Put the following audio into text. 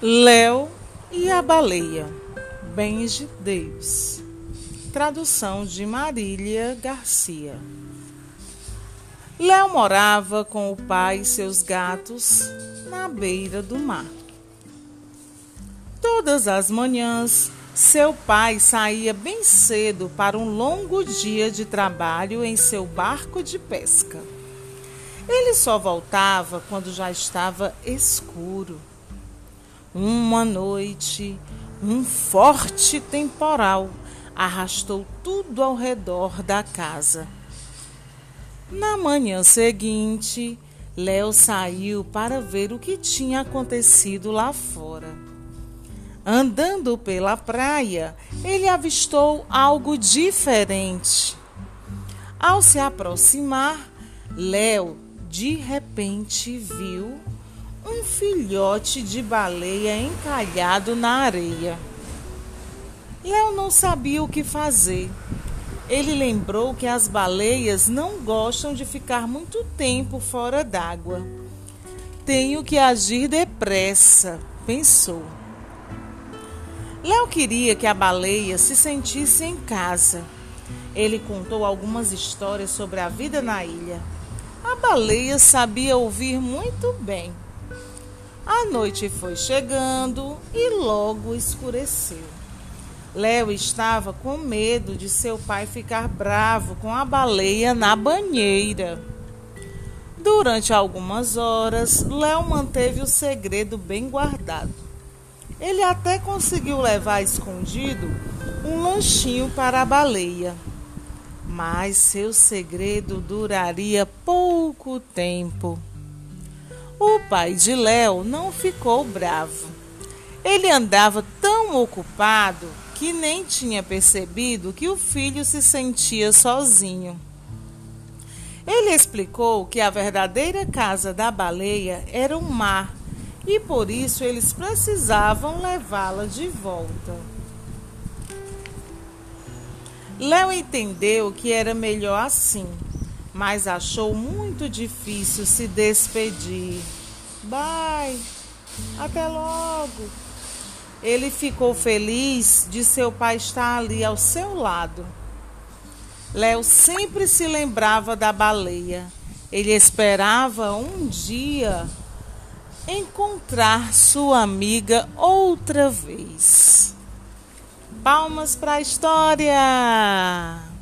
Léo e a Baleia, de Deus. Tradução de Marília Garcia. Léo morava com o pai e seus gatos na beira do mar. Todas as manhãs, seu pai saía bem cedo para um longo dia de trabalho em seu barco de pesca. Ele só voltava quando já estava escuro. Uma noite, um forte temporal arrastou tudo ao redor da casa. Na manhã seguinte, Léo saiu para ver o que tinha acontecido lá fora. Andando pela praia, ele avistou algo diferente. Ao se aproximar, Léo de repente viu um filhote de baleia encalhado na areia. Léo não sabia o que fazer. Ele lembrou que as baleias não gostam de ficar muito tempo fora d'água. Tenho que agir depressa, pensou. Léo queria que a baleia se sentisse em casa. Ele contou algumas histórias sobre a vida na ilha. A baleia sabia ouvir muito bem. A noite foi chegando e logo escureceu. Léo estava com medo de seu pai ficar bravo com a baleia na banheira. Durante algumas horas, Léo manteve o segredo bem guardado. Ele até conseguiu levar escondido um lanchinho para a baleia mas seu segredo duraria pouco tempo. O pai de Léo não ficou bravo. Ele andava tão ocupado que nem tinha percebido que o filho se sentia sozinho. Ele explicou que a verdadeira casa da baleia era o mar e por isso eles precisavam levá-la de volta. Léo entendeu que era melhor assim, mas achou muito difícil se despedir. Bye, até logo. Ele ficou feliz de seu pai estar ali ao seu lado. Léo sempre se lembrava da baleia. Ele esperava um dia encontrar sua amiga outra vez. Palmas para a história!